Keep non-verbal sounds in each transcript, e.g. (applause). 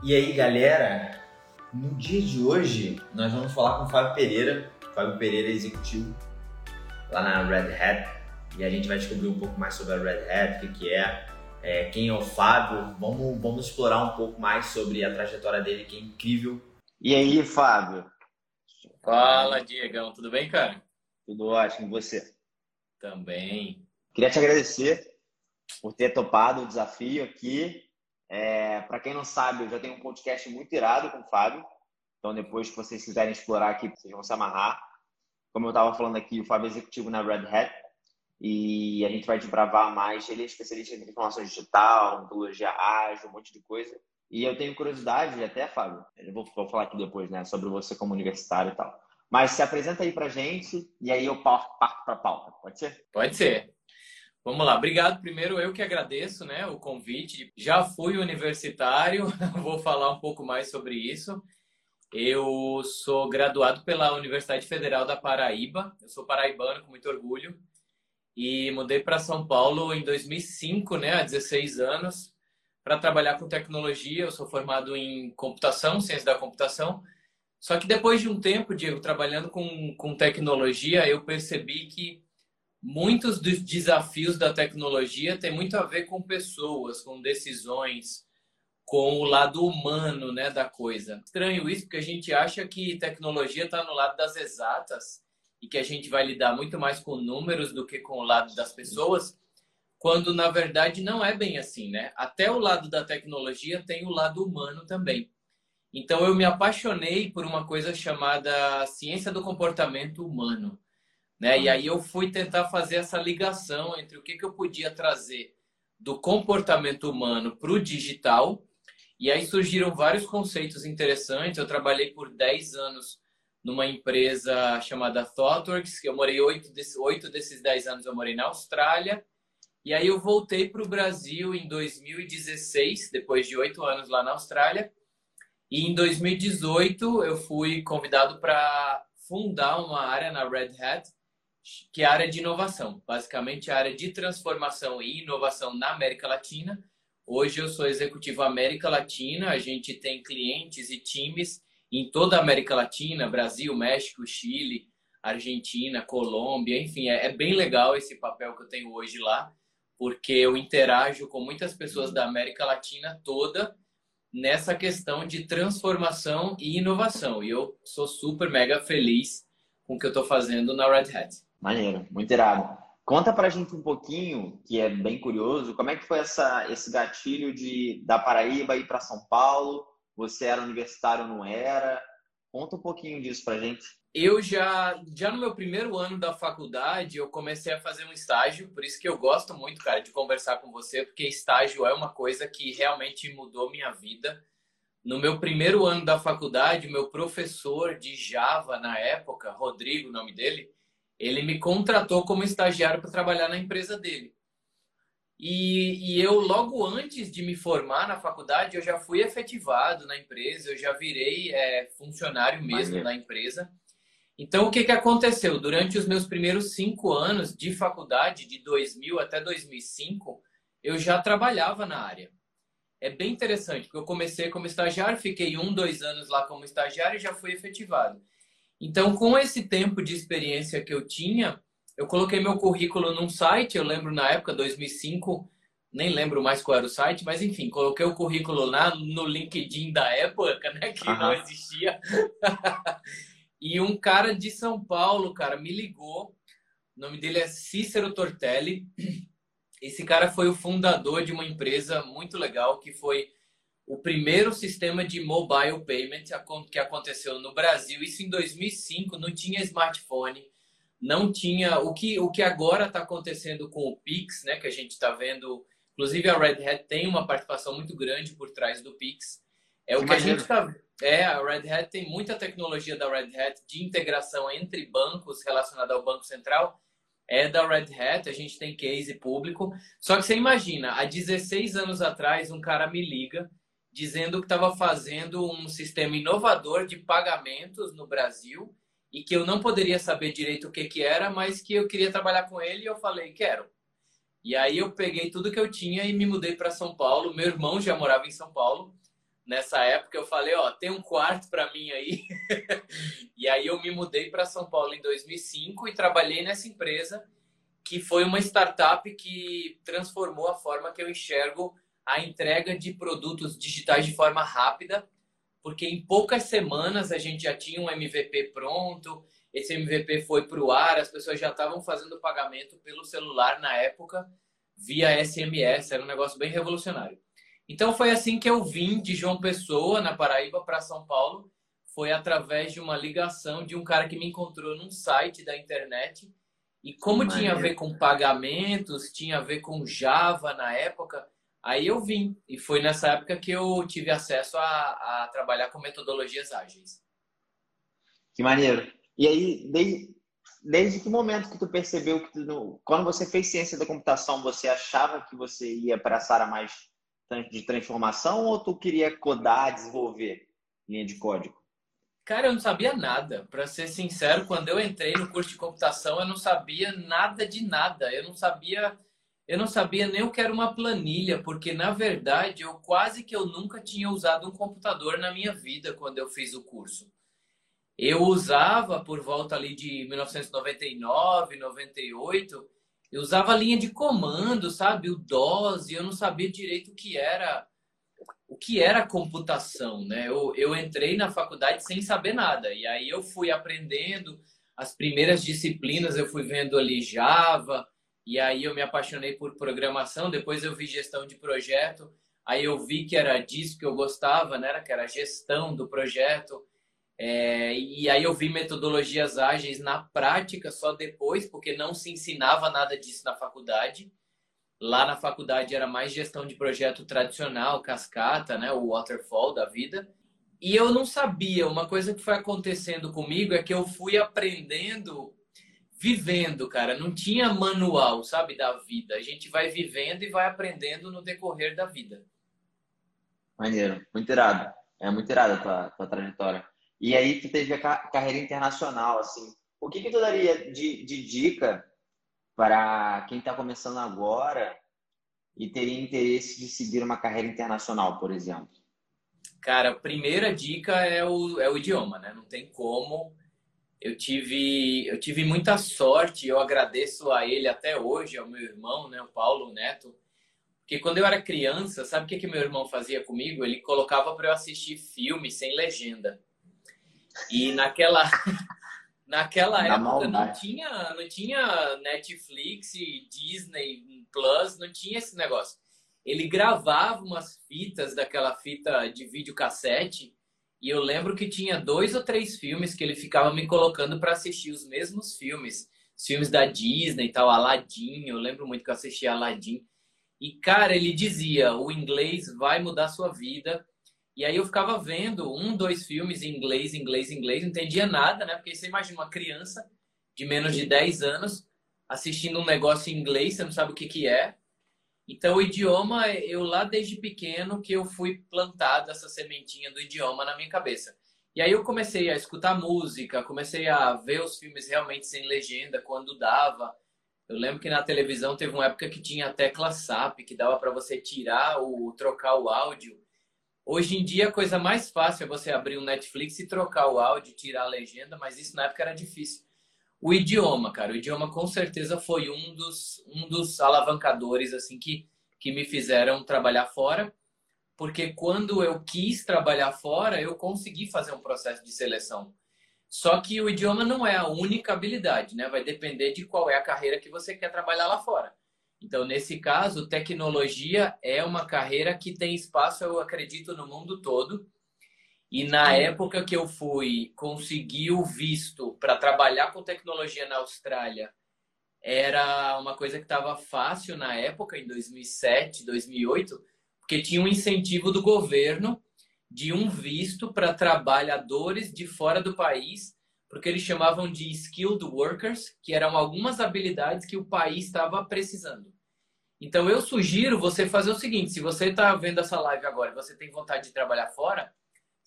E aí, galera? No dia de hoje, nós vamos falar com o Fábio Pereira. O Fábio Pereira é executivo lá na Red Hat. E a gente vai descobrir um pouco mais sobre a Red Hat, o que, que é, é, quem é o Fábio. Vamos, vamos explorar um pouco mais sobre a trajetória dele, que é incrível. E aí, Fábio? Fala, Diegão. Tudo bem, cara? Tudo ótimo. E você? Também. Queria te agradecer por ter topado o desafio aqui é, para quem não sabe, eu já tenho um podcast muito irado com o Fábio. Então, depois que vocês quiserem explorar aqui, vocês vão se amarrar. Como eu estava falando aqui, o Fábio é executivo na Red Hat. E a gente vai desbravar mais. Ele é especialista em informação digital, metodologia ágil, um monte de coisa. E eu tenho curiosidade, até, Fábio, eu vou, vou falar aqui depois, né, sobre você como universitário e tal. Mas se apresenta aí pra gente e aí eu parto para a pauta, pode ser? Pode ser. Vamos lá, obrigado. Primeiro, eu que agradeço né, o convite. Já fui universitário, (laughs) vou falar um pouco mais sobre isso. Eu sou graduado pela Universidade Federal da Paraíba, eu sou paraibano com muito orgulho, e mudei para São Paulo em 2005, né, há 16 anos, para trabalhar com tecnologia. Eu sou formado em computação, ciência da computação. Só que depois de um tempo, Diego, trabalhando com, com tecnologia, eu percebi que muitos dos desafios da tecnologia têm muito a ver com pessoas, com decisões, com o lado humano né, da coisa. Estranho isso, porque a gente acha que tecnologia está no lado das exatas e que a gente vai lidar muito mais com números do que com o lado das pessoas, quando na verdade não é bem assim, né? Até o lado da tecnologia tem o lado humano também. Então eu me apaixonei por uma coisa chamada ciência do comportamento humano. Né? E aí eu fui tentar fazer essa ligação entre o que, que eu podia trazer do comportamento humano para o digital. E aí surgiram vários conceitos interessantes. Eu trabalhei por 10 anos numa empresa chamada ThoughtWorks, que eu morei oito desses, oito desses 10 anos eu morei na Austrália. E aí eu voltei para o Brasil em 2016, depois de oito anos lá na Austrália. E em 2018 eu fui convidado para fundar uma área na Red Hat que é a área de inovação, basicamente a área de transformação e inovação na América Latina. Hoje eu sou executivo América Latina, a gente tem clientes e times em toda a América Latina, Brasil, México, Chile, Argentina, Colômbia, enfim, é, é bem legal esse papel que eu tenho hoje lá, porque eu interajo com muitas pessoas da América Latina toda nessa questão de transformação e inovação. E eu sou super mega feliz com o que eu estou fazendo na Red Hat. Maneiro, muito irado. Conta pra gente um pouquinho, que é bem curioso, como é que foi essa, esse gatilho de da Paraíba ir para São Paulo? Você era universitário ou não era? Conta um pouquinho disso pra gente. Eu já, já no meu primeiro ano da faculdade, eu comecei a fazer um estágio, por isso que eu gosto muito, cara, de conversar com você, porque estágio é uma coisa que realmente mudou minha vida. No meu primeiro ano da faculdade, meu professor de Java na época, Rodrigo, o nome dele, ele me contratou como estagiário para trabalhar na empresa dele. E, e, eu, logo antes de me formar na faculdade, eu já fui efetivado na empresa, eu já virei é, funcionário mesmo da empresa. Então, o que, que aconteceu? Durante os meus primeiros cinco anos de faculdade, de 2000 até 2005, eu já trabalhava na área. É bem interessante, porque eu comecei como estagiário, fiquei um, dois anos lá como estagiário e já fui efetivado. Então, com esse tempo de experiência que eu tinha, eu coloquei meu currículo num site, eu lembro na época, 2005, nem lembro mais qual era o site, mas enfim, coloquei o currículo lá no LinkedIn da época, né, que não existia. (laughs) e um cara de São Paulo, cara, me ligou. O nome dele é Cícero Tortelli. (clears throat) Esse cara foi o fundador de uma empresa muito legal que foi o primeiro sistema de mobile payment que aconteceu no Brasil. Isso em 2005, não tinha smartphone, não tinha o que o que agora está acontecendo com o Pix, né? Que a gente está vendo. Inclusive a Red Hat tem uma participação muito grande por trás do Pix. É o que a gente está. É, a Red Hat tem muita tecnologia da Red Hat de integração entre bancos relacionada ao Banco Central. É da Red Hat, a gente tem case público. Só que você imagina, há 16 anos atrás, um cara me liga dizendo que estava fazendo um sistema inovador de pagamentos no Brasil e que eu não poderia saber direito o que, que era, mas que eu queria trabalhar com ele e eu falei, quero. E aí eu peguei tudo que eu tinha e me mudei para São Paulo. Meu irmão já morava em São Paulo. nessa época eu falei, ó, tem um quarto para mim aí. (laughs) e aí eu me mudei para São Paulo em 2005 e trabalhei nessa empresa que foi uma startup que transformou a forma que eu enxergo a entrega de produtos digitais de forma rápida, porque em poucas semanas a gente já tinha um MVP pronto, esse MVP foi para o ar, as pessoas já estavam fazendo pagamento pelo celular na época via SMS, era um negócio bem revolucionário. Então foi assim que eu vim de João Pessoa, na Paraíba, para São Paulo. Foi através de uma ligação de um cara que me encontrou num site da internet. E como tinha a ver com pagamentos, tinha a ver com Java na época, aí eu vim. E foi nessa época que eu tive acesso a, a trabalhar com metodologias ágeis. Que maneiro. E aí, desde, desde que momento que tu percebeu que tu, quando você fez ciência da computação, você achava que você ia para essa área mais de transformação ou tu queria codar, desenvolver linha de código? Cara, eu não sabia nada. Para ser sincero, quando eu entrei no curso de computação, eu não sabia nada de nada. Eu não sabia, eu não sabia nem o que era uma planilha, porque na verdade eu quase que eu nunca tinha usado um computador na minha vida quando eu fiz o curso. Eu usava por volta ali de 1999, 98, eu usava linha de comando, sabe? O DOS, e eu não sabia direito o que era o que era computação, né? Eu, eu entrei na faculdade sem saber nada. E aí eu fui aprendendo as primeiras disciplinas, eu fui vendo ali Java, e aí eu me apaixonei por programação, depois eu vi gestão de projeto, aí eu vi que era disso que eu gostava, né? Que era gestão do projeto. É, e aí eu vi metodologias ágeis na prática só depois, porque não se ensinava nada disso na faculdade. Lá na faculdade era mais gestão de projeto tradicional, cascata, né, o waterfall da vida. E eu não sabia, uma coisa que foi acontecendo comigo é que eu fui aprendendo vivendo, cara. Não tinha manual, sabe, da vida. A gente vai vivendo e vai aprendendo no decorrer da vida. Maneiro, muito irado. É muito irado a tua, tua trajetória. E aí tu teve a carreira internacional, assim. O que que tu daria de, de dica para quem está começando agora e teria interesse de seguir uma carreira internacional, por exemplo? Cara, a primeira dica é o, é o idioma, né? Não tem como. Eu tive, eu tive muita sorte, eu agradeço a ele até hoje, ao meu irmão, né, o Paulo Neto, porque quando eu era criança, sabe o que, que meu irmão fazia comigo? Ele colocava para eu assistir filme sem legenda. E naquela, (laughs) naquela época maldade. não tinha, não tinha Netflix, Disney Plus, não tinha esse negócio. Ele gravava umas fitas daquela fita de videocassete e eu lembro que tinha dois ou três filmes que ele ficava me colocando para assistir os mesmos filmes. Os filmes da Disney e tal, Aladdin, eu lembro muito que eu assistia Aladdin. E, cara, ele dizia: o inglês vai mudar sua vida e aí eu ficava vendo um, dois filmes em inglês, inglês, inglês, não entendia nada, né? Porque você imagina uma criança de menos de 10 anos assistindo um negócio em inglês, você não sabe o que, que é. Então, o idioma, eu lá desde pequeno que eu fui plantado essa sementinha do idioma na minha cabeça. E aí eu comecei a escutar música, comecei a ver os filmes realmente sem legenda quando dava. Eu lembro que na televisão teve uma época que tinha a tecla SAP, que dava para você tirar ou trocar o áudio. Hoje em dia, a coisa mais fácil é você abrir um Netflix e trocar o áudio, tirar a legenda, mas isso na época era difícil. O idioma, cara, o idioma com certeza foi um dos, um dos alavancadores assim que, que me fizeram trabalhar fora, porque quando eu quis trabalhar fora, eu consegui fazer um processo de seleção. Só que o idioma não é a única habilidade, né? Vai depender de qual é a carreira que você quer trabalhar lá fora. Então, nesse caso, tecnologia é uma carreira que tem espaço, eu acredito, no mundo todo. E na época que eu fui conseguir o visto para trabalhar com tecnologia na Austrália, era uma coisa que estava fácil na época, em 2007, 2008, porque tinha um incentivo do governo de um visto para trabalhadores de fora do país, porque eles chamavam de skilled workers, que eram algumas habilidades que o país estava precisando. Então eu sugiro você fazer o seguinte: se você está vendo essa live agora e você tem vontade de trabalhar fora,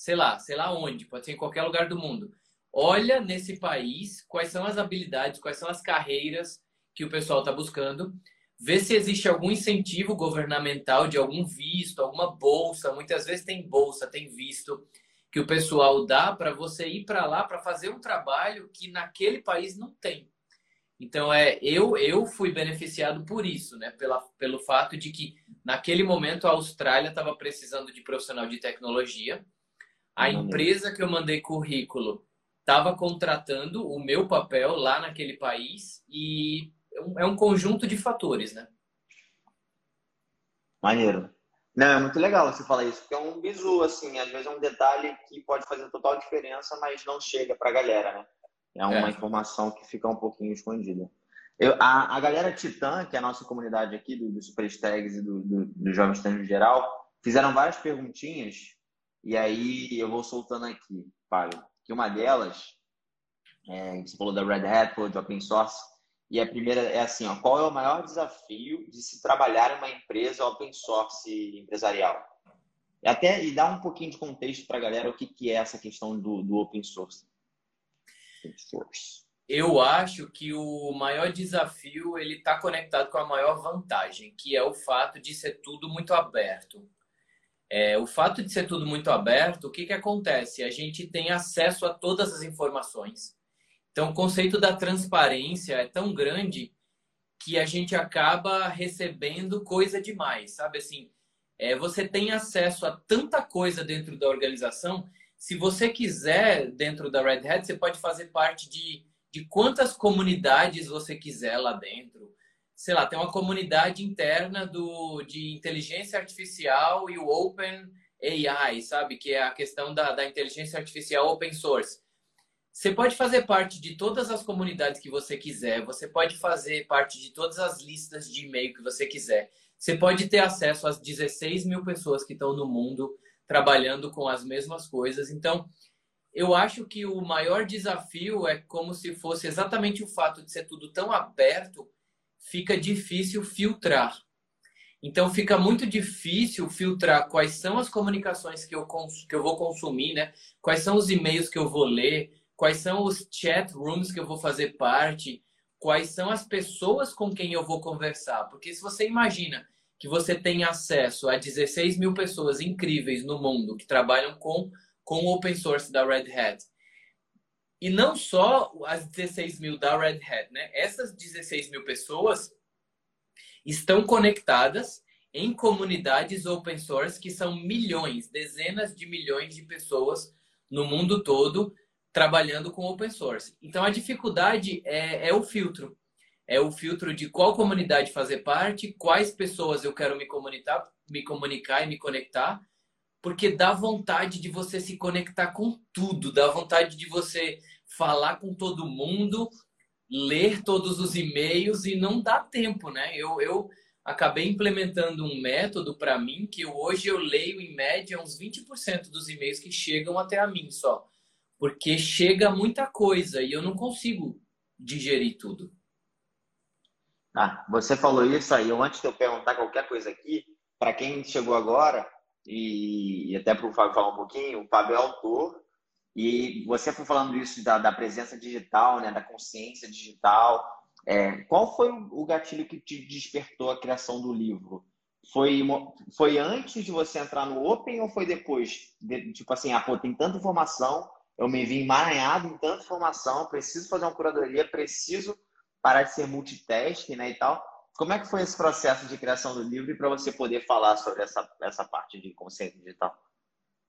sei lá, sei lá onde, pode ser em qualquer lugar do mundo. Olha nesse país quais são as habilidades, quais são as carreiras que o pessoal está buscando. ver se existe algum incentivo governamental de algum visto, alguma bolsa. Muitas vezes tem bolsa, tem visto que o pessoal dá para você ir para lá para fazer um trabalho que naquele país não tem. Então é eu eu fui beneficiado por isso, né? Pela, pelo fato de que naquele momento a Austrália estava precisando de profissional de tecnologia. A empresa que eu mandei currículo estava contratando o meu papel lá naquele país e é um conjunto de fatores, né? Maneiro. Não, é muito legal você falar isso, porque é um bizu, assim, às vezes é um detalhe que pode fazer total diferença, mas não chega para a galera, né? É uma é. informação que fica um pouquinho escondida. Eu, a, a galera Titã, que é a nossa comunidade aqui, do, do Super Tags e do, do, do Jovens Trans no geral, fizeram várias perguntinhas, e aí eu vou soltando aqui, Fábio, que uma delas, é, você falou da Red Hat, falou de open source, e a primeira é assim, ó, qual é o maior desafio de se trabalhar em uma empresa open source empresarial? Até e dá um pouquinho de contexto para a galera o que, que é essa questão do, do open source. open source. Eu acho que o maior desafio ele está conectado com a maior vantagem, que é o fato de ser tudo muito aberto. É, o fato de ser tudo muito aberto, o que, que acontece? A gente tem acesso a todas as informações então, o conceito da transparência é tão grande que a gente acaba recebendo coisa demais, sabe? Assim, é, você tem acesso a tanta coisa dentro da organização. Se você quiser, dentro da Red Hat, você pode fazer parte de, de quantas comunidades você quiser lá dentro. Sei lá, tem uma comunidade interna do, de inteligência artificial e o Open AI, sabe? Que é a questão da, da inteligência artificial open source. Você pode fazer parte de todas as comunidades que você quiser, você pode fazer parte de todas as listas de e-mail que você quiser. Você pode ter acesso às 16 mil pessoas que estão no mundo trabalhando com as mesmas coisas. Então, eu acho que o maior desafio é como se fosse exatamente o fato de ser tudo tão aberto, fica difícil filtrar. Então fica muito difícil filtrar quais são as comunicações que eu, que eu vou consumir, né? Quais são os e-mails que eu vou ler, quais são os chat rooms que eu vou fazer parte, quais são as pessoas com quem eu vou conversar. Porque se você imagina que você tem acesso a 16 mil pessoas incríveis no mundo que trabalham com, com o open source da Red Hat, e não só as 16 mil da Red Hat, né? Essas 16 mil pessoas estão conectadas em comunidades open source que são milhões, dezenas de milhões de pessoas no mundo todo trabalhando com open source. Então a dificuldade é, é o filtro. É o filtro de qual comunidade fazer parte, quais pessoas eu quero me comunicar, me comunicar e me conectar, porque dá vontade de você se conectar com tudo, dá vontade de você falar com todo mundo, ler todos os e-mails e não dá tempo, né? Eu, eu acabei implementando um método para mim que hoje eu leio em média uns 20% dos e-mails que chegam até a mim só porque chega muita coisa e eu não consigo digerir tudo. Ah, você falou isso aí. Antes de eu perguntar qualquer coisa aqui, para quem chegou agora, e até para o Fábio falar um pouquinho, o Fábio é autor, e você foi falando isso da, da presença digital, né, da consciência digital. É, qual foi o gatilho que te despertou a criação do livro? Foi, foi antes de você entrar no Open ou foi depois? De, tipo assim, ah, pô, tem tanta informação, eu me vi emaranhado em tanta informação, preciso fazer uma curadoria, preciso parar de ser multitasking, né, e tal. Como é que foi esse processo de criação do livro e para você poder falar sobre essa, essa parte de consciência digital?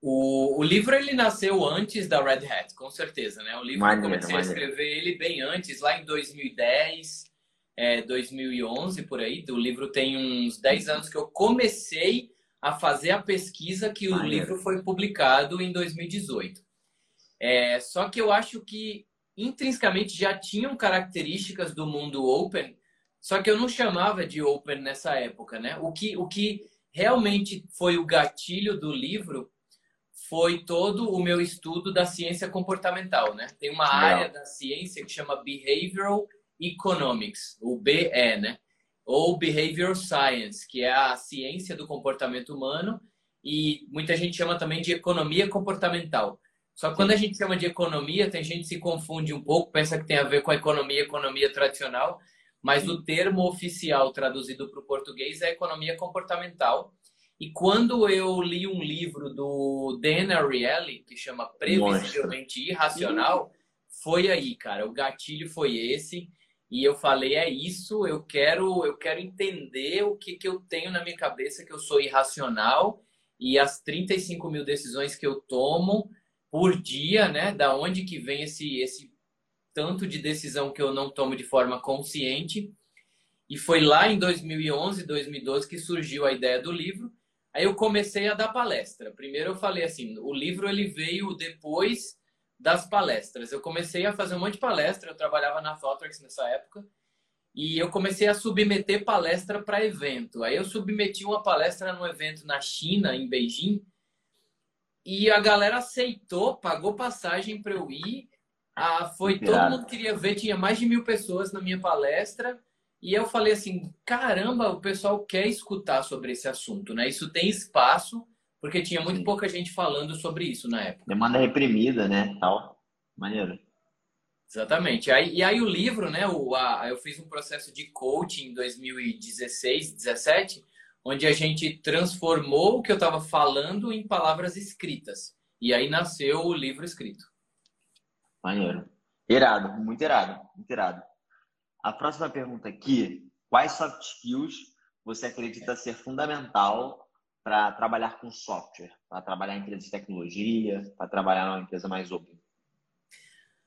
O, o livro ele nasceu antes da Red Hat, com certeza, né? O livro maneiro, eu comecei maneiro. a escrever ele bem antes, lá em 2010, é, 2011 por aí. O livro tem uns 10 anos que eu comecei a fazer a pesquisa que maneiro. o livro foi publicado em 2018. É, só que eu acho que intrinsecamente já tinham características do mundo open, só que eu não chamava de open nessa época, né? O que, o que realmente foi o gatilho do livro foi todo o meu estudo da ciência comportamental, né? Tem uma área da ciência que chama Behavioral Economics, o BE, né? Ou Behavioral Science, que é a ciência do comportamento humano e muita gente chama também de economia comportamental. Só que quando a gente chama de economia, tem gente que se confunde um pouco, pensa que tem a ver com a economia, economia tradicional. mas o termo oficial traduzido para o português é economia comportamental. E quando eu li um livro do Dan Ariely, que chama Previsivelmente Irracional, foi aí, cara. O gatilho foi esse. E eu falei, é isso, eu quero, eu quero entender o que, que eu tenho na minha cabeça, que eu sou irracional, e as 35 mil decisões que eu tomo por dia, né? Da onde que vem esse, esse tanto de decisão que eu não tomo de forma consciente. E foi lá em 2011, 2012 que surgiu a ideia do livro. Aí eu comecei a dar palestra. Primeiro eu falei assim, o livro ele veio depois das palestras. Eu comecei a fazer um monte de palestra, eu trabalhava na Thoughtworks nessa época, e eu comecei a submeter palestra para evento. Aí eu submeti uma palestra no evento na China, em Beijing, e a galera aceitou, pagou passagem para eu ir. Ah, foi todo mundo queria ver, tinha mais de mil pessoas na minha palestra. E eu falei assim, caramba, o pessoal quer escutar sobre esse assunto, né? Isso tem espaço, porque tinha muito Sim. pouca gente falando sobre isso na época. Demanda reprimida, né? Tal. Maneiro. Exatamente. Aí, e aí o livro, né? O, a, eu fiz um processo de coaching em 2016, 17, onde a gente transformou o que eu estava falando em palavras escritas. E aí nasceu o livro escrito. Maneiro. Irado, muito irado, muito irado. A próxima pergunta aqui: quais soft skills você acredita ser fundamental para trabalhar com software, para trabalhar em empresas de tecnologia, para trabalhar numa empresa mais open?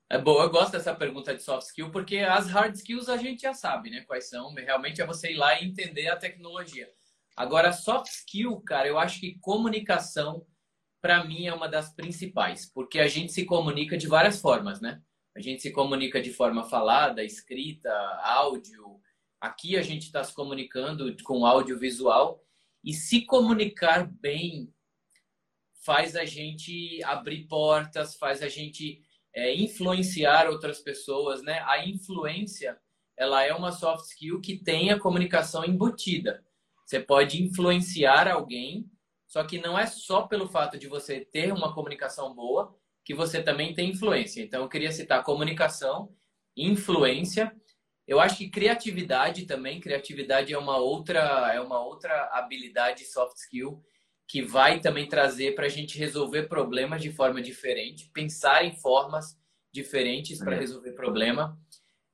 É bom, eu gosto dessa pergunta de soft skill, porque as hard skills a gente já sabe, né? Quais são. Realmente é você ir lá e entender a tecnologia. Agora, soft skill, cara, eu acho que comunicação, para mim, é uma das principais, porque a gente se comunica de várias formas, né? A gente se comunica de forma falada, escrita, áudio. Aqui a gente está se comunicando com audiovisual. E se comunicar bem faz a gente abrir portas, faz a gente é, influenciar outras pessoas, né? A influência, ela é uma soft skill que tem a comunicação embutida. Você pode influenciar alguém, só que não é só pelo fato de você ter uma comunicação boa, que você também tem influência. Então, eu queria citar comunicação, influência. Eu acho que criatividade também. Criatividade é uma outra, é uma outra habilidade soft skill que vai também trazer para a gente resolver problemas de forma diferente, pensar em formas diferentes para resolver problema.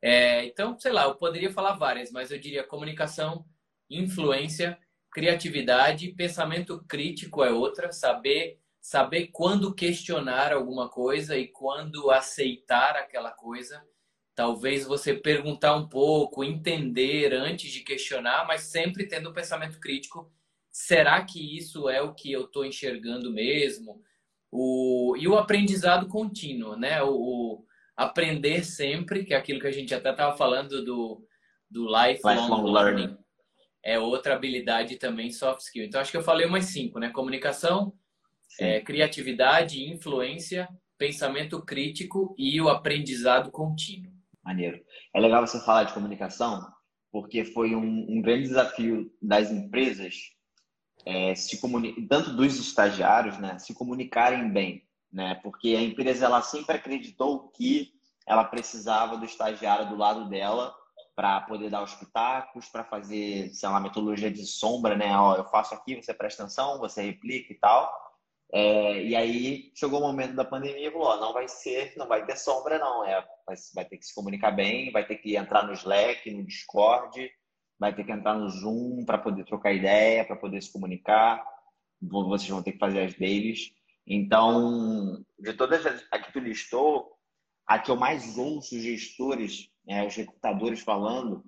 É, então, sei lá, eu poderia falar várias, mas eu diria comunicação, influência, criatividade, pensamento crítico é outra, saber saber quando questionar alguma coisa e quando aceitar aquela coisa. Talvez você perguntar um pouco, entender antes de questionar, mas sempre tendo um pensamento crítico. Será que isso é o que eu estou enxergando mesmo? O, e o aprendizado contínuo, né? O, aprender sempre, que é aquilo que a gente até estava falando do, do lifelong, lifelong learning. learning. É outra habilidade também soft skill. Então, acho que eu falei umas cinco, né? Comunicação, é, criatividade, influência, pensamento crítico e o aprendizado contínuo. Maneiro. É legal você falar de comunicação, porque foi um, um grande desafio das empresas é, se tanto dos estagiários, né, se comunicarem bem, né, porque a empresa ela sempre acreditou que ela precisava do estagiário do lado dela para poder dar os pitacos, para fazer, sei lá, metodologia de sombra, né? Ó, eu faço aqui, você presta atenção, você replica e tal. É, e aí chegou o momento da pandemia e falou: ó, não vai ser, não vai ter sombra, não. É, vai, ter que se comunicar bem, vai ter que entrar no Slack, no Discord, vai ter que entrar no Zoom para poder trocar ideia, para poder se comunicar. Vocês vão ter que fazer as deles. Então, de todas as aqui tu listou, a que eu mais ouço gestores, né, os recrutadores falando,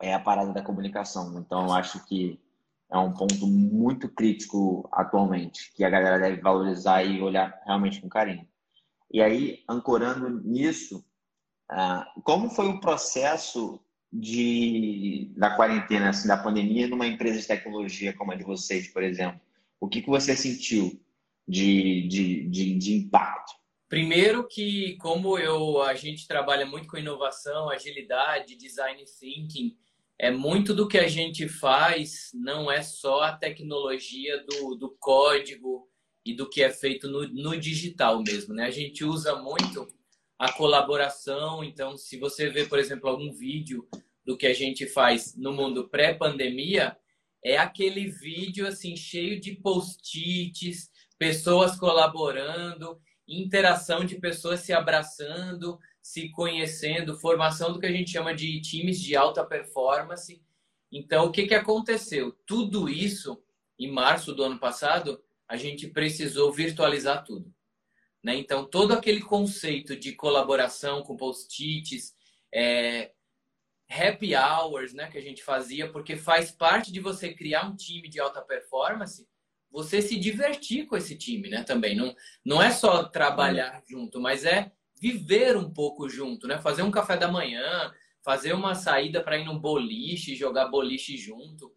é a parada da comunicação. Então, acho que é um ponto muito crítico atualmente, que a galera deve valorizar e olhar realmente com carinho. E aí, ancorando nisso, ah, como foi o processo de, da quarentena, assim, da pandemia, numa empresa de tecnologia como a de vocês, por exemplo? O que, que você sentiu de, de, de, de impacto? Primeiro que, como eu, a gente trabalha muito com inovação, agilidade, design thinking, é muito do que a gente faz não é só a tecnologia do, do código e do que é feito no, no digital mesmo, né? A gente usa muito a colaboração, então se você vê, por exemplo, algum vídeo do que a gente faz no mundo pré-pandemia é aquele vídeo assim cheio de post-its, pessoas colaborando, interação de pessoas se abraçando, se conhecendo, formação do que a gente chama de times de alta performance. Então, o que, que aconteceu? Tudo isso, em março do ano passado, a gente precisou virtualizar tudo. Né? Então, todo aquele conceito de colaboração com post-its, é, happy hours né, que a gente fazia, porque faz parte de você criar um time de alta performance, você se divertir com esse time né, também. Não, não é só trabalhar junto, mas é viver um pouco junto, né? fazer um café da manhã, fazer uma saída para ir no boliche, jogar boliche junto.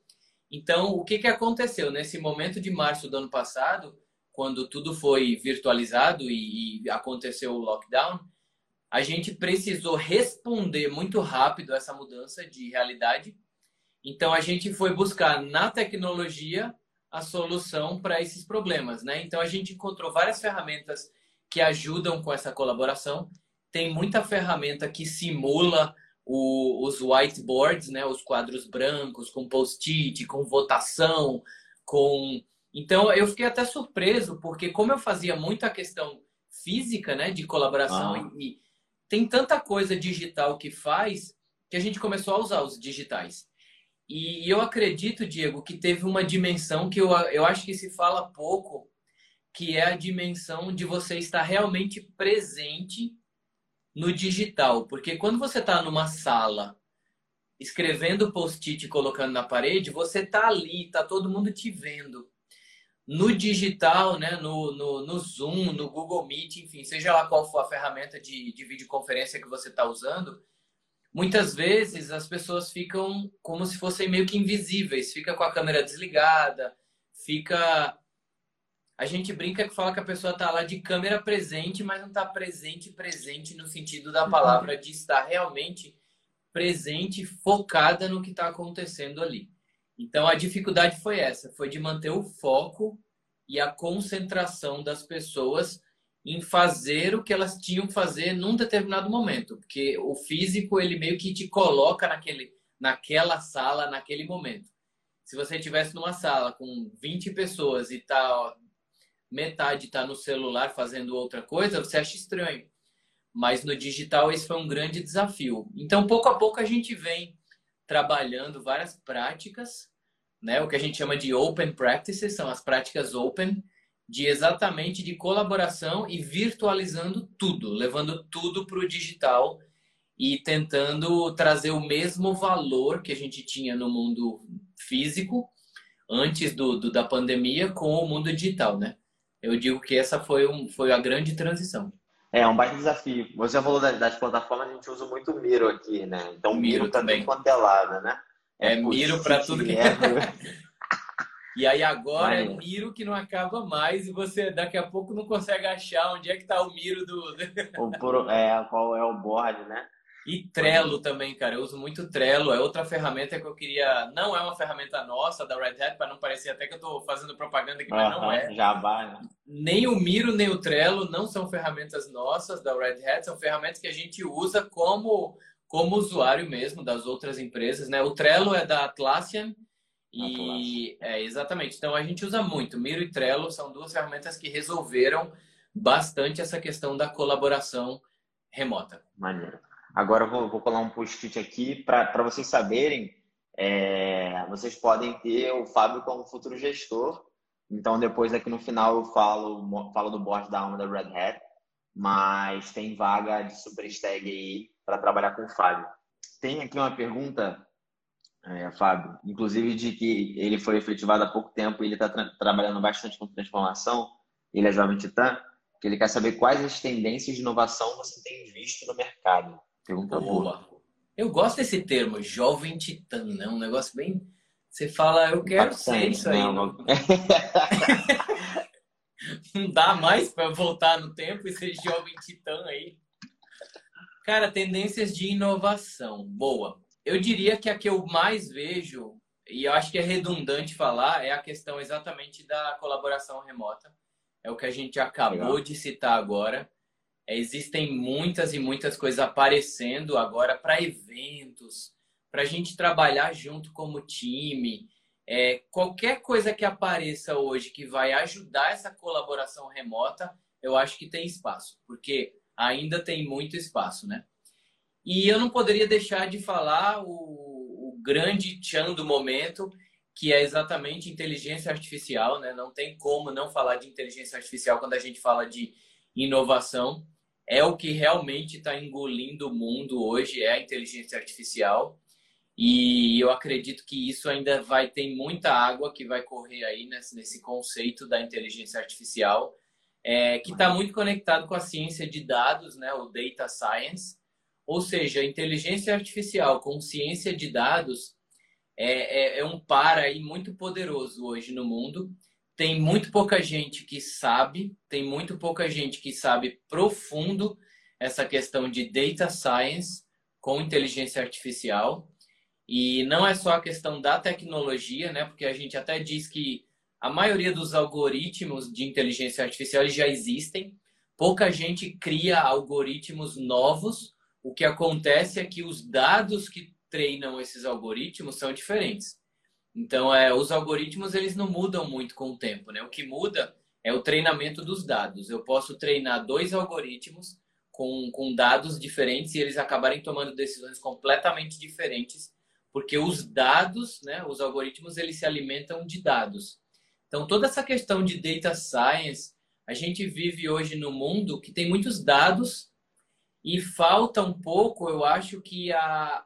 Então, o que, que aconteceu? Nesse momento de março do ano passado, quando tudo foi virtualizado e, e aconteceu o lockdown, a gente precisou responder muito rápido essa mudança de realidade. Então, a gente foi buscar na tecnologia a solução para esses problemas, né? Então, a gente encontrou várias ferramentas que ajudam com essa colaboração. Tem muita ferramenta que simula o, os whiteboards, né, os quadros brancos com post-it, com votação, com então eu fiquei até surpreso porque como eu fazia muita questão física, né, de colaboração ah. e, e tem tanta coisa digital que faz que a gente começou a usar os digitais. E, eu acredito, Diego, que teve uma dimensão que eu, eu acho que se fala pouco, que é a dimensão de você estar realmente presente no digital. Porque quando você está numa sala escrevendo post-it e colocando na parede, você está ali, está todo mundo te vendo. No digital, né, no, no, no, Zoom, no Google Meet, enfim, seja lá qual for a ferramenta de, de videoconferência que você está usando, muitas vezes as pessoas ficam como se fossem meio que invisíveis, fica com a câmera desligada, fica a gente brinca que fala que a pessoa está lá de câmera presente, mas não está presente, presente no sentido da palavra de estar realmente presente, focada no que está acontecendo ali. Então a dificuldade foi essa, foi de manter o foco e a concentração das pessoas em fazer o que elas tinham que fazer num determinado momento, porque o físico ele meio que te coloca naquele, naquela sala, naquele momento. Se você estivesse numa sala com 20 pessoas e tá metade está no celular fazendo outra coisa, você acha estranho. Mas no digital esse foi um grande desafio. Então, pouco a pouco a gente vem trabalhando várias práticas, né? O que a gente chama de open practices, são as práticas open, de exatamente de colaboração e virtualizando tudo, levando tudo para o digital e tentando trazer o mesmo valor que a gente tinha no mundo físico antes do, do da pandemia com o mundo digital, né? Eu digo que essa foi, um, foi a grande transição. É, um baita desafio. Você falou das, das plataformas, a gente usa muito o Miro aqui, né? Então, Miro, Miro também quanto é lado, né? É, é Miro para tudo que... É. (laughs) e aí agora é Miro que não acaba mais e você daqui a pouco não consegue achar onde é que está o Miro do... (laughs) o, é, qual é o board, né? E Trello também, cara. Eu uso muito Trello. É outra ferramenta que eu queria. Não é uma ferramenta nossa da Red Hat, para não parecer até que eu estou fazendo propaganda aqui, mas não é. Já vai, né? Nem o Miro, nem o Trello não são ferramentas nossas da Red Hat, são ferramentas que a gente usa como, como usuário mesmo das outras empresas, né? O Trello é da Atlassian. E é exatamente. Então a gente usa muito. Miro e Trello são duas ferramentas que resolveram bastante essa questão da colaboração remota. Maneiro. Agora eu vou, vou colar um post-it aqui para vocês saberem. É, vocês podem ter o Fábio como futuro gestor. Então, depois aqui no final eu falo, falo do board da alma da Red Hat. Mas tem vaga de super stag aí para trabalhar com o Fábio. Tem aqui uma pergunta, é, Fábio, inclusive de que ele foi efetivado há pouco tempo e ele está tra trabalhando bastante com transformação. Ele é jovem titã, que ele quer saber quais as tendências de inovação você tem visto no mercado. Pergunta boa. Eu gosto desse termo, jovem titã, né? Um negócio bem. Você fala, eu quero ser isso aí. Não, não (laughs) dá mais para voltar no tempo e ser jovem titã aí. Cara, tendências de inovação. Boa. Eu diria que a que eu mais vejo, e eu acho que é redundante falar, é a questão exatamente da colaboração remota. É o que a gente acabou Legal. de citar agora. Existem muitas e muitas coisas aparecendo agora para eventos, para a gente trabalhar junto como time. É, qualquer coisa que apareça hoje que vai ajudar essa colaboração remota, eu acho que tem espaço, porque ainda tem muito espaço, né? E eu não poderia deixar de falar o, o grande tchan do momento, que é exatamente inteligência artificial, né? Não tem como não falar de inteligência artificial quando a gente fala de inovação. É o que realmente está engolindo o mundo hoje, é a inteligência artificial. E eu acredito que isso ainda vai ter muita água que vai correr aí nesse, nesse conceito da inteligência artificial, é, que está muito conectado com a ciência de dados, né? O data science. Ou seja, inteligência artificial com ciência de dados é, é, é um par aí muito poderoso hoje no mundo. Tem muito pouca gente que sabe, tem muito pouca gente que sabe profundo essa questão de data science com inteligência artificial. E não é só a questão da tecnologia, né? Porque a gente até diz que a maioria dos algoritmos de inteligência artificial já existem. Pouca gente cria algoritmos novos. O que acontece é que os dados que treinam esses algoritmos são diferentes. Então, é, os algoritmos eles não mudam muito com o tempo, né? O que muda é o treinamento dos dados. Eu posso treinar dois algoritmos com, com dados diferentes e eles acabarem tomando decisões completamente diferentes, porque os dados, né, os algoritmos, eles se alimentam de dados. Então, toda essa questão de data science, a gente vive hoje no mundo que tem muitos dados e falta um pouco, eu acho que a,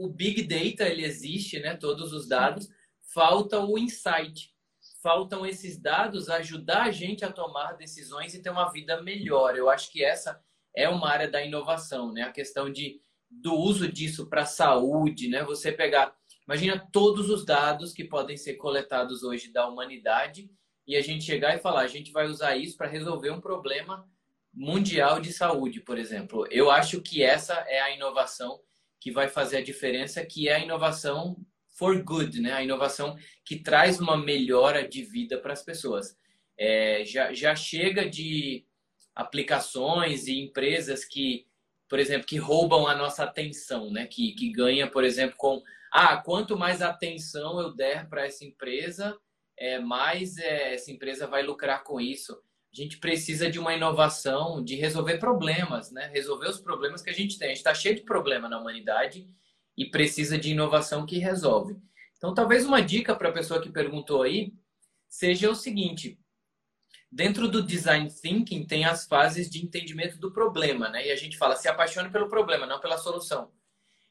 o big data ele existe, né? Todos os dados. Falta o insight. Faltam esses dados ajudar a gente a tomar decisões e ter uma vida melhor. Eu acho que essa é uma área da inovação, né? A questão de do uso disso para a saúde, né? Você pegar, imagina todos os dados que podem ser coletados hoje da humanidade e a gente chegar e falar, a gente vai usar isso para resolver um problema mundial de saúde, por exemplo. Eu acho que essa é a inovação que vai fazer a diferença, que é a inovação for good, né? A inovação que traz uma melhora de vida para as pessoas. É, já, já chega de aplicações e empresas que, por exemplo, que roubam a nossa atenção, né? Que, que ganha, por exemplo, com ah, quanto mais atenção eu der para essa empresa, é, mais é, essa empresa vai lucrar com isso a gente precisa de uma inovação, de resolver problemas, né? Resolver os problemas que a gente tem. A gente está cheio de problema na humanidade e precisa de inovação que resolve. Então, talvez uma dica para a pessoa que perguntou aí seja o seguinte: dentro do design thinking tem as fases de entendimento do problema, né? E a gente fala se apaixone pelo problema, não pela solução.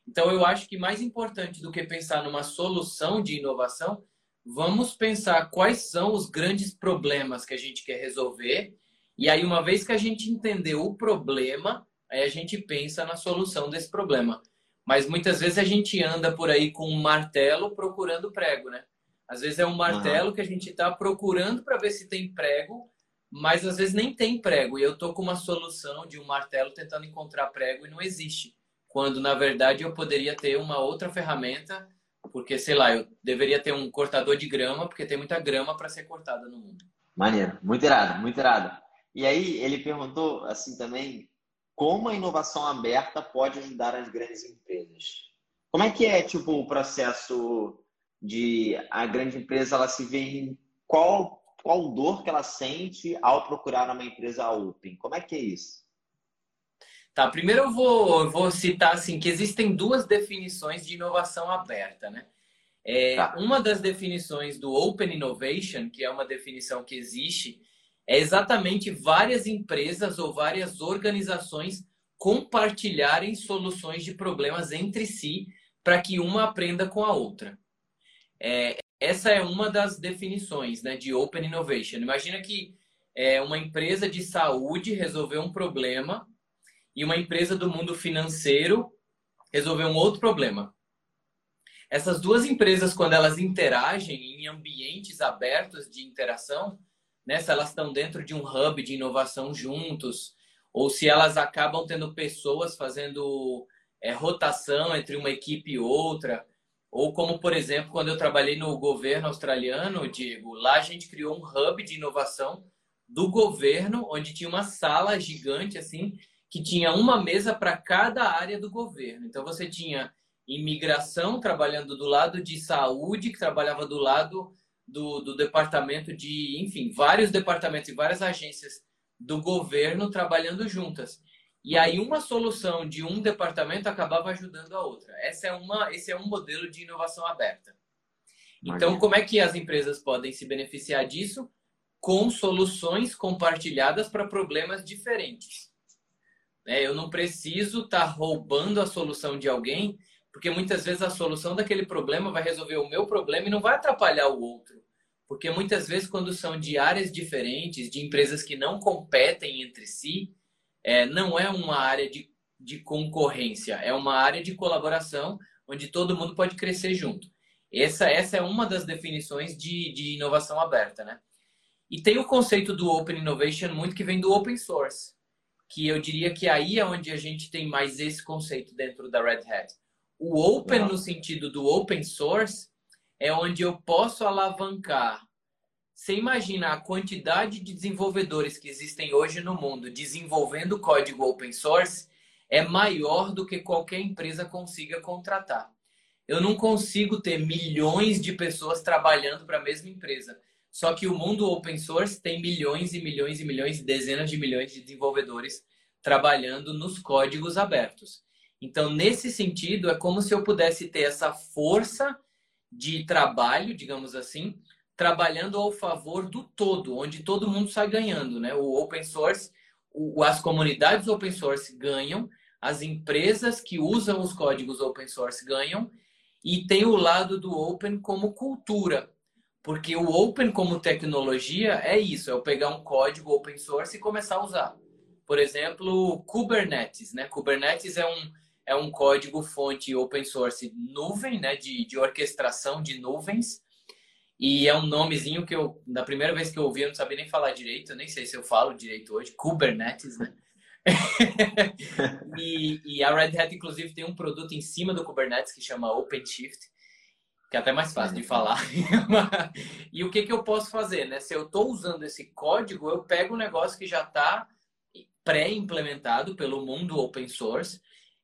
Então, eu acho que mais importante do que pensar numa solução de inovação vamos pensar quais são os grandes problemas que a gente quer resolver. E aí, uma vez que a gente entendeu o problema, aí a gente pensa na solução desse problema. Mas muitas vezes a gente anda por aí com um martelo procurando prego, né? Às vezes é um martelo que a gente está procurando para ver se tem prego, mas às vezes nem tem prego. E eu tô com uma solução de um martelo tentando encontrar prego e não existe. Quando na verdade eu poderia ter uma outra ferramenta porque, sei lá, eu deveria ter um cortador de grama, porque tem muita grama para ser cortada no mundo. Maneiro, muito irado, muito irado. E aí ele perguntou assim também, como a inovação aberta pode ajudar as grandes empresas? Como é que é tipo o processo de a grande empresa ela se vê em qual qual dor que ela sente ao procurar uma empresa open? Como é que é isso? Tá, primeiro eu vou, vou citar assim que existem duas definições de inovação aberta, né? É, tá. Uma das definições do Open Innovation, que é uma definição que existe, é exatamente várias empresas ou várias organizações compartilharem soluções de problemas entre si para que uma aprenda com a outra. É, essa é uma das definições né, de Open Innovation. Imagina que é, uma empresa de saúde resolveu um problema e uma empresa do mundo financeiro resolveu um outro problema. Essas duas empresas, quando elas interagem em ambientes abertos de interação, né, se elas estão dentro de um hub de inovação juntos, ou se elas acabam tendo pessoas fazendo é, rotação entre uma equipe e outra, ou como, por exemplo, quando eu trabalhei no governo australiano, Diego, lá a gente criou um hub de inovação do governo, onde tinha uma sala gigante, assim, que tinha uma mesa para cada área do governo. Então você tinha imigração, trabalhando do lado de saúde, que trabalhava do lado do, do departamento de, enfim, vários departamentos e várias agências do governo trabalhando juntas. E aí uma solução de um departamento acabava ajudando a outra. Essa é uma, esse é um modelo de inovação aberta. Então, como é que as empresas podem se beneficiar disso? Com soluções compartilhadas para problemas diferentes. É, eu não preciso estar tá roubando a solução de alguém, porque muitas vezes a solução daquele problema vai resolver o meu problema e não vai atrapalhar o outro. Porque muitas vezes, quando são de áreas diferentes, de empresas que não competem entre si, é, não é uma área de, de concorrência, é uma área de colaboração onde todo mundo pode crescer junto. Essa, essa é uma das definições de, de inovação aberta, né? E tem o conceito do Open Innovation muito que vem do Open Source, que eu diria que aí é onde a gente tem mais esse conceito dentro da Red Hat. O Open, no sentido do Open Source, é onde eu posso alavancar. Você imagina a quantidade de desenvolvedores que existem hoje no mundo desenvolvendo código open source é maior do que qualquer empresa consiga contratar. Eu não consigo ter milhões de pessoas trabalhando para a mesma empresa. Só que o mundo open source tem milhões e milhões e milhões, dezenas de milhões de desenvolvedores trabalhando nos códigos abertos. Então, nesse sentido, é como se eu pudesse ter essa força de trabalho, digamos assim, trabalhando ao favor do todo, onde todo mundo sai ganhando, né? O open source, as comunidades open source ganham, as empresas que usam os códigos open source ganham e tem o lado do open como cultura, porque o open como tecnologia é isso, é eu pegar um código open source e começar a usar. Por exemplo, Kubernetes, né? Kubernetes é um é um código fonte open source nuvem, né, de, de orquestração de nuvens. E é um nomezinho que eu, da primeira vez que eu ouvi, eu não sabia nem falar direito, eu nem sei se eu falo direito hoje, Kubernetes, né? (laughs) e, e, a Red Hat, inclusive, tem um produto em cima do Kubernetes que chama OpenShift, que é até mais fácil de falar. (laughs) e o que, que eu posso fazer? Né? Se eu estou usando esse código, eu pego um negócio que já está pré-implementado pelo mundo open source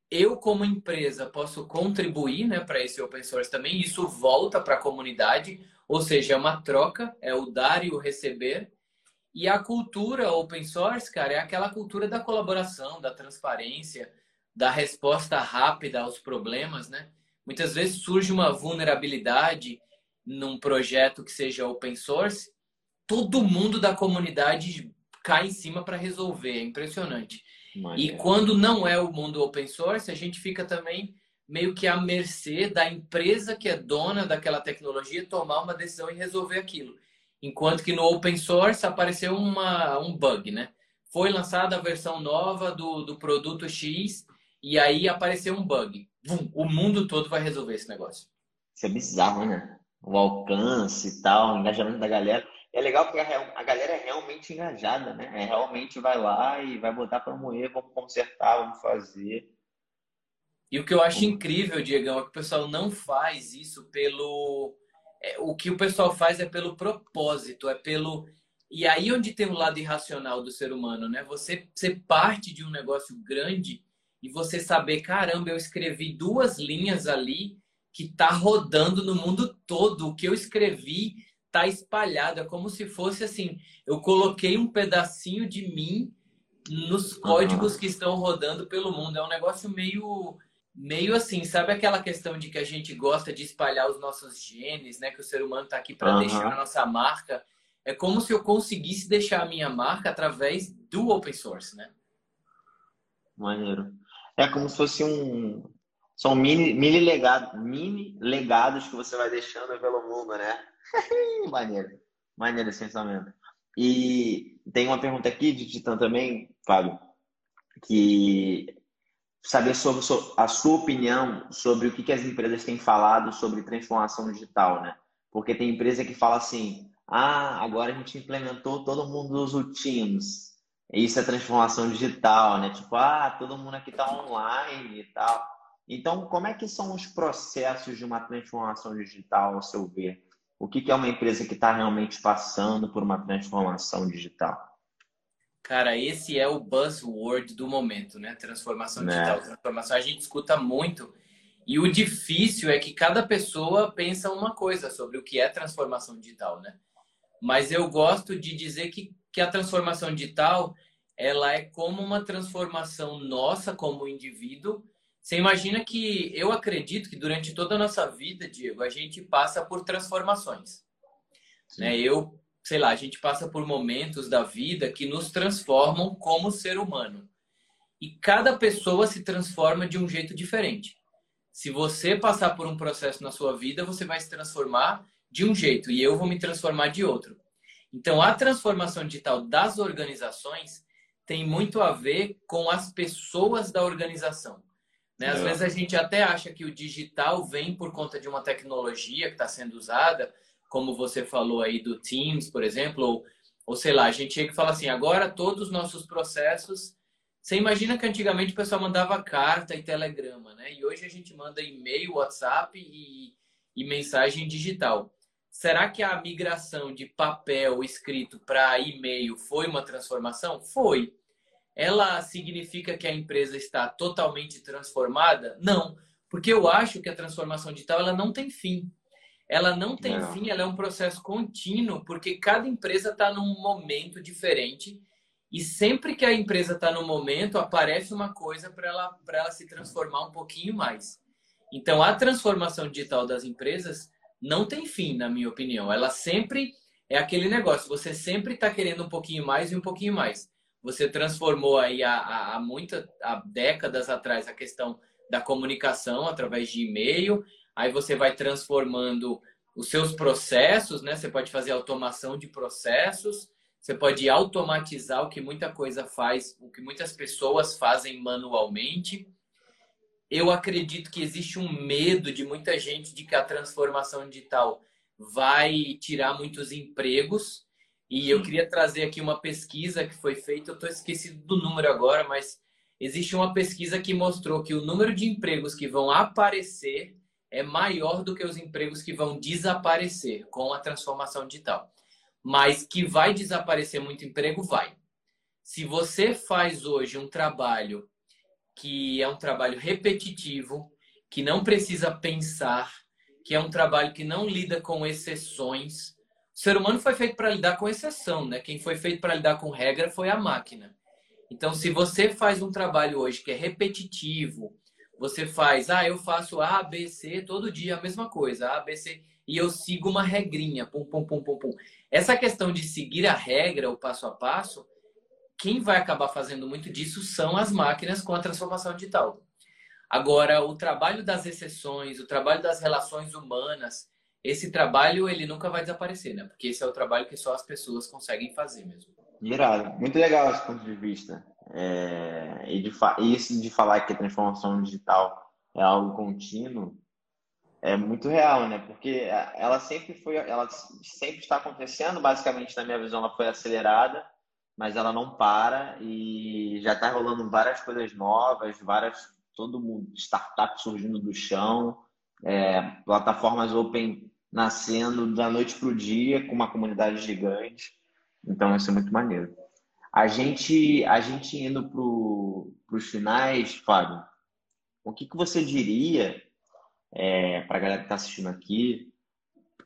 eu, como empresa, posso contribuir né, para esse open source também. Isso volta para a comunidade, ou seja, é uma troca, é o dar e o receber. E a cultura open source, cara, é aquela cultura da colaboração, da transparência, da resposta rápida aos problemas, né? Muitas vezes surge uma vulnerabilidade num projeto que seja open source, todo mundo da comunidade cai em cima para resolver, é impressionante. E quando não é o mundo open source, a gente fica também meio que à mercê da empresa que é dona daquela tecnologia tomar uma decisão e resolver aquilo. Enquanto que no open source apareceu uma, um bug, né? Foi lançada a versão nova do, do produto X e aí apareceu um bug. Vum, o mundo todo vai resolver esse negócio. Isso é bizarro, né? O alcance e tal, o engajamento da galera é legal porque a, galera é realmente engajada, né? É, realmente vai lá e vai botar para moer, vamos consertar, vamos fazer. E o que eu acho incrível, Diegão, é que o pessoal não faz isso pelo. É, o que o pessoal faz é pelo propósito, é pelo. E aí onde tem o lado irracional do ser humano, né? Você ser parte de um negócio grande e você saber, caramba, eu escrevi duas linhas ali que tá rodando no mundo todo. O que eu escrevi tá espalhado, é como se fosse assim, eu coloquei um pedacinho de mim nos códigos que estão rodando pelo mundo. É um negócio meio meio assim, sabe aquela questão de que a gente gosta de espalhar os nossos genes, né, que o ser humano está aqui para uhum. deixar a nossa marca. É como se eu conseguisse deixar a minha marca através do open source, né? Maneiro. É como se fosse um são mini mini legados, mini legados que você vai deixando pelo mundo, né? (laughs) maneiro. Maneiro esse pensamento. E tem uma pergunta aqui de Titã também, Fábio, que saber sobre a sua opinião sobre o que, que as empresas têm falado sobre transformação digital, né? Porque tem empresa que fala assim, ah, agora a gente implementou, todo mundo usa o Teams. Isso é transformação digital, né? Tipo, ah, todo mundo aqui está online e tal. Então, como é que são os processos de uma transformação digital, ao seu ver? O que é uma empresa que está realmente passando por uma transformação digital? Cara, esse é o buzzword do momento, né? Transformação né? digital, transformação. A gente escuta muito E o difícil é que cada pessoa pensa uma coisa sobre o que é transformação digital, né? Mas eu gosto de dizer que, que a transformação digital ela é como uma transformação nossa como indivíduo. Você imagina que eu acredito que durante toda a nossa vida, Diego, a gente passa por transformações. Né? Eu, sei lá, a gente passa por momentos da vida que nos transformam como ser humano. E cada pessoa se transforma de um jeito diferente. Se você passar por um processo na sua vida, você vai se transformar de um jeito e eu vou me transformar de outro. Então, a transformação digital das organizações tem muito a ver com as pessoas da organização. Né? Às é. vezes a gente até acha que o digital vem por conta de uma tecnologia que está sendo usada, como você falou aí do Teams, por exemplo, ou, ou sei lá, a gente chega e fala assim, agora todos os nossos processos... Você imagina que antigamente o pessoal mandava carta e telegrama, né? E hoje a gente manda e-mail, WhatsApp e, e mensagem digital. Será que a migração de papel escrito para e-mail foi uma transformação? Foi. Ela significa que a empresa está totalmente transformada? Não, porque eu acho que a transformação digital ela não tem fim. Ela não tem não. fim, ela é um processo contínuo, porque cada empresa está num momento diferente e sempre que a empresa está no momento, aparece uma coisa para ela, ela se transformar um pouquinho mais. Então, a transformação digital das empresas não tem fim, na minha opinião. Ela sempre é aquele negócio, você sempre está querendo um pouquinho mais e um pouquinho mais. Você transformou aí há, há, muitas há décadas atrás a questão da comunicação através de e-mail, aí você vai transformando os seus processos, né? Você pode fazer automação de processos, você pode automatizar o que muita coisa faz, o que muitas pessoas fazem manualmente eu acredito que existe um medo de muita gente de que a transformação digital vai tirar muitos empregos. E eu queria trazer aqui uma pesquisa que foi feita, eu estou esquecido do número agora, mas existe uma pesquisa que mostrou que o número de empregos que vão aparecer é maior do que os empregos que vão desaparecer com a transformação digital. Mas que vai desaparecer muito emprego, vai. Se você faz hoje um trabalho que é um trabalho repetitivo, que não precisa pensar, que é um trabalho que não lida com exceções. O ser humano foi feito para lidar com exceção, né? Quem foi feito para lidar com regra foi a máquina. Então, se você faz um trabalho hoje que é repetitivo, você faz, ah, eu faço A, B, C todo dia a mesma coisa, A, B, C, e eu sigo uma regrinha, pum, pum, pum, pum, pum. Essa questão de seguir a regra, o passo a passo, quem vai acabar fazendo muito disso são as máquinas com a transformação digital. Agora, o trabalho das exceções, o trabalho das relações humanas, esse trabalho ele nunca vai desaparecer, né? Porque esse é o trabalho que só as pessoas conseguem fazer mesmo. Irado. Muito legal esse ponto de vista. É... E de fa... isso de falar que a transformação digital é algo contínuo é muito real, né? Porque ela sempre foi, ela sempre está acontecendo. Basicamente, na minha visão, ela foi acelerada mas ela não para e já está rolando várias coisas novas, várias todo mundo startup surgindo do chão, é, plataformas open nascendo da noite para o dia com uma comunidade gigante. Então isso é muito maneiro. A gente a gente indo para os finais, Fábio, o que, que você diria é, para a galera que está assistindo aqui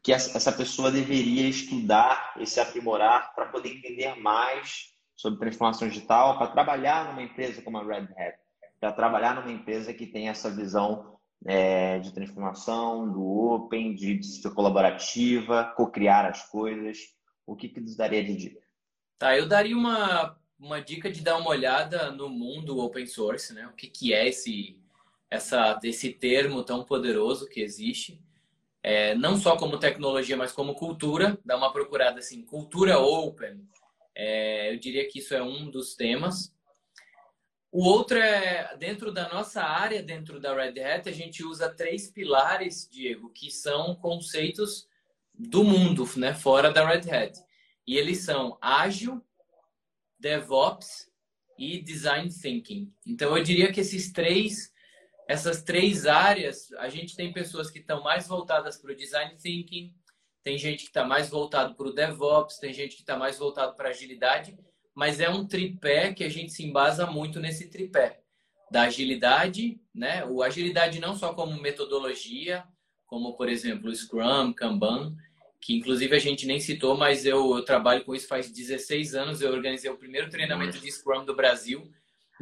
que essa pessoa deveria estudar e se aprimorar para poder entender mais sobre transformação digital, para trabalhar numa empresa como a Red Hat, para trabalhar numa empresa que tem essa visão é, de transformação, do open, de, de colaborativa, co-criar as coisas. O que, que nos daria de dica? Tá, eu daria uma, uma dica de dar uma olhada no mundo open source, né? O que, que é esse, essa, esse termo tão poderoso que existe é, não só como tecnologia, mas como cultura. Dá uma procurada assim, cultura open. É, eu diria que isso é um dos temas. O outro é, dentro da nossa área, dentro da Red Hat, a gente usa três pilares, Diego, que são conceitos do mundo, né, fora da Red Hat. E eles são ágil, DevOps e Design Thinking. Então, eu diria que esses três essas três áreas, a gente tem pessoas que estão mais voltadas para o design thinking, tem gente que está mais voltado para o DevOps, tem gente que está mais voltado para agilidade, mas é um tripé que a gente se embasa muito nesse tripé. da agilidade, né? O agilidade não só como metodologia, como por exemplo o Scrum, Kanban, que inclusive a gente nem citou, mas eu, eu, trabalho com isso faz 16 anos. Eu organizei o primeiro treinamento de Scrum do Brasil.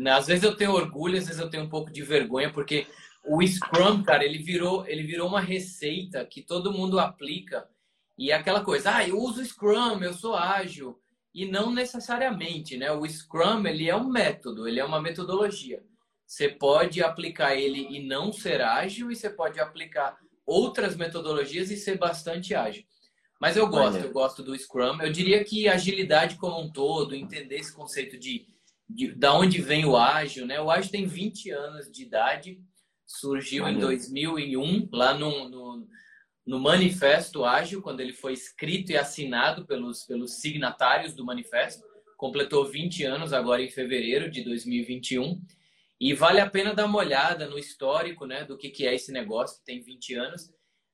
Às vezes eu tenho orgulho, às vezes eu tenho um pouco de vergonha, porque o Scrum, cara, ele virou, ele virou uma receita que todo mundo aplica. E é aquela coisa, ah, eu uso Scrum, eu sou ágil. E não necessariamente, né? O Scrum, ele é um método, ele é uma metodologia. Você pode aplicar ele e não ser ágil, e você pode aplicar outras metodologias e ser bastante ágil. Mas eu gosto, eu gosto do Scrum. Eu diria que agilidade como um todo, entender esse conceito de, de da onde vem o ágil, né? O ágil tem 20 anos de idade, surgiu em 2001, lá no, no, no, Manifesto Ágil, quando ele foi escrito e assinado pelos, pelos signatários do manifesto. Completou 20 anos agora em fevereiro de 2021. E vale a pena dar uma olhada no histórico né, do que, que é esse negócio que tem 20 anos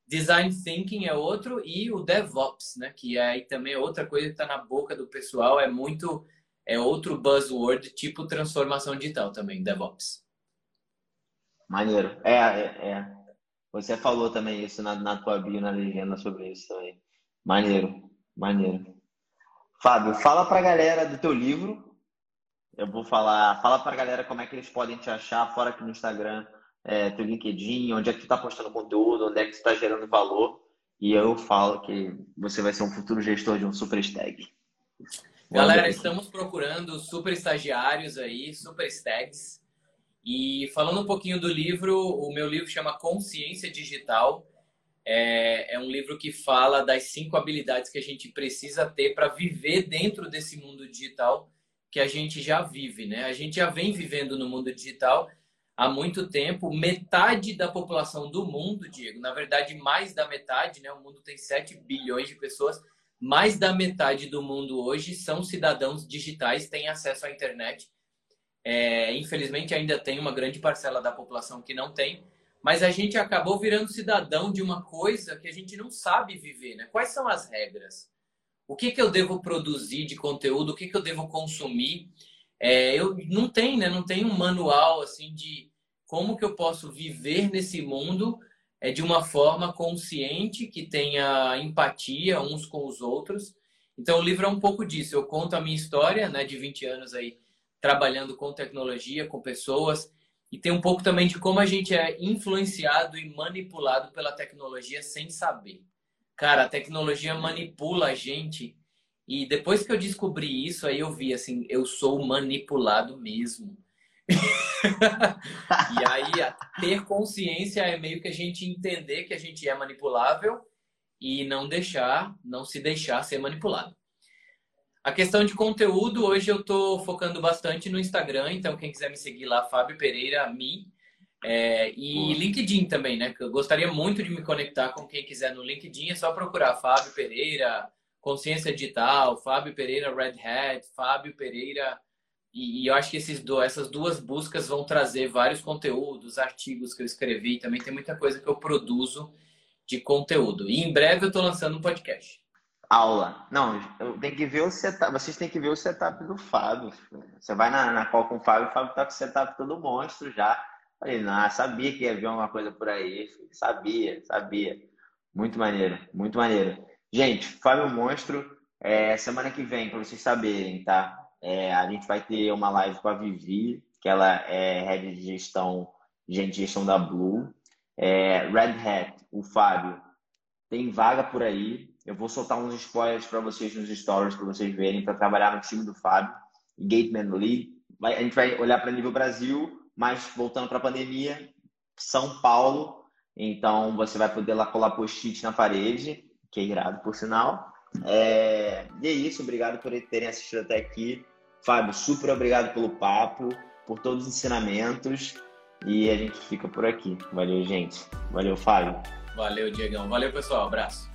Design Thinking é outro e o DevOps, né? Que é aí também é outra coisa que está na boca do pessoal, é muito é outro buzzword tipo transformação digital também, DevOps. Maneiro. É, é, é. Você falou também isso na, na tua bio, na legenda sobre isso também. Maneiro, maneiro. Fábio, fala pra galera do teu livro. Eu vou falar, fala pra galera como é que eles podem te achar, fora aqui no Instagram, é, teu LinkedIn, onde é que tu está postando conteúdo, onde é que tu está gerando valor. E eu falo que você vai ser um futuro gestor de um super stag. Galera, estamos procurando super estagiários aí, super stags. E falando um pouquinho do livro, o meu livro chama Consciência Digital. É, é um livro que fala das cinco habilidades que a gente precisa ter para viver dentro desse mundo digital que a gente já vive, né? A gente já vem vivendo no mundo digital há muito tempo. Metade da população do mundo, Diego, na verdade, mais da metade, né? O mundo tem 7 bilhões de pessoas. Mais da metade do mundo hoje são cidadãos digitais, têm acesso à internet. É, infelizmente, ainda tem uma grande parcela da população que não tem, mas a gente acabou virando cidadão de uma coisa que a gente não sabe viver, né? Quais são as regras? O que, que eu devo produzir de conteúdo? O que, que eu devo consumir? É, eu não tem, né? Não tem um manual assim de como que eu posso viver nesse mundo é de uma forma consciente que tenha empatia uns com os outros. Então o livro é um pouco disso. Eu conto a minha história, né, de 20 anos aí trabalhando com tecnologia, com pessoas, e tem um pouco também de como a gente é influenciado e manipulado pela tecnologia sem saber. Cara, a tecnologia manipula a gente e depois que eu descobri isso, aí eu vi assim, eu sou manipulado mesmo. E aí, ter consciência é meio que a gente entender que a gente é manipulável e não deixar, não se deixar ser manipulado. A questão de conteúdo, hoje eu estou focando bastante no Instagram, então quem quiser me seguir lá, Fábio Pereira, Mi. É, e LinkedIn também, né? Eu gostaria muito de me conectar com quem quiser no LinkedIn, é só procurar Fábio Pereira, Consciência Digital, Fábio Pereira Red Hat, Fábio Pereira. E, e eu acho que esses do, essas duas buscas vão trazer vários conteúdos, artigos que eu escrevi. Também tem muita coisa que eu produzo de conteúdo. E em breve eu estou lançando um podcast. Aula. Não, tenho que ver o setup. Vocês têm que ver o setup do Fábio. Você vai na, na call com o Fábio, o Fábio tá com o setup todo monstro já. Falei, não, sabia que ia vir alguma coisa por aí. Sabia, sabia. Muito maneiro, muito maneiro. Gente, Fábio Monstro, é, semana que vem, para vocês saberem, tá? É, a gente vai ter uma live com a Vivi, que ela é head de gestão, gente de gestão da Blue. É, Red Hat, o Fábio, tem vaga por aí. Eu vou soltar uns spoilers para vocês nos stories, para vocês verem, para trabalhar no time do Fábio. Gateman Lead. a gente vai olhar para nível Brasil, mas voltando para a pandemia, São Paulo. Então você vai poder lá colar post-it na parede que é irado, por sinal. É... E é isso, obrigado por terem assistido até aqui. Fábio, super obrigado pelo papo, por todos os ensinamentos. E a gente fica por aqui. Valeu, gente. Valeu, Fábio. Valeu, Diegão. Valeu, pessoal. Abraço.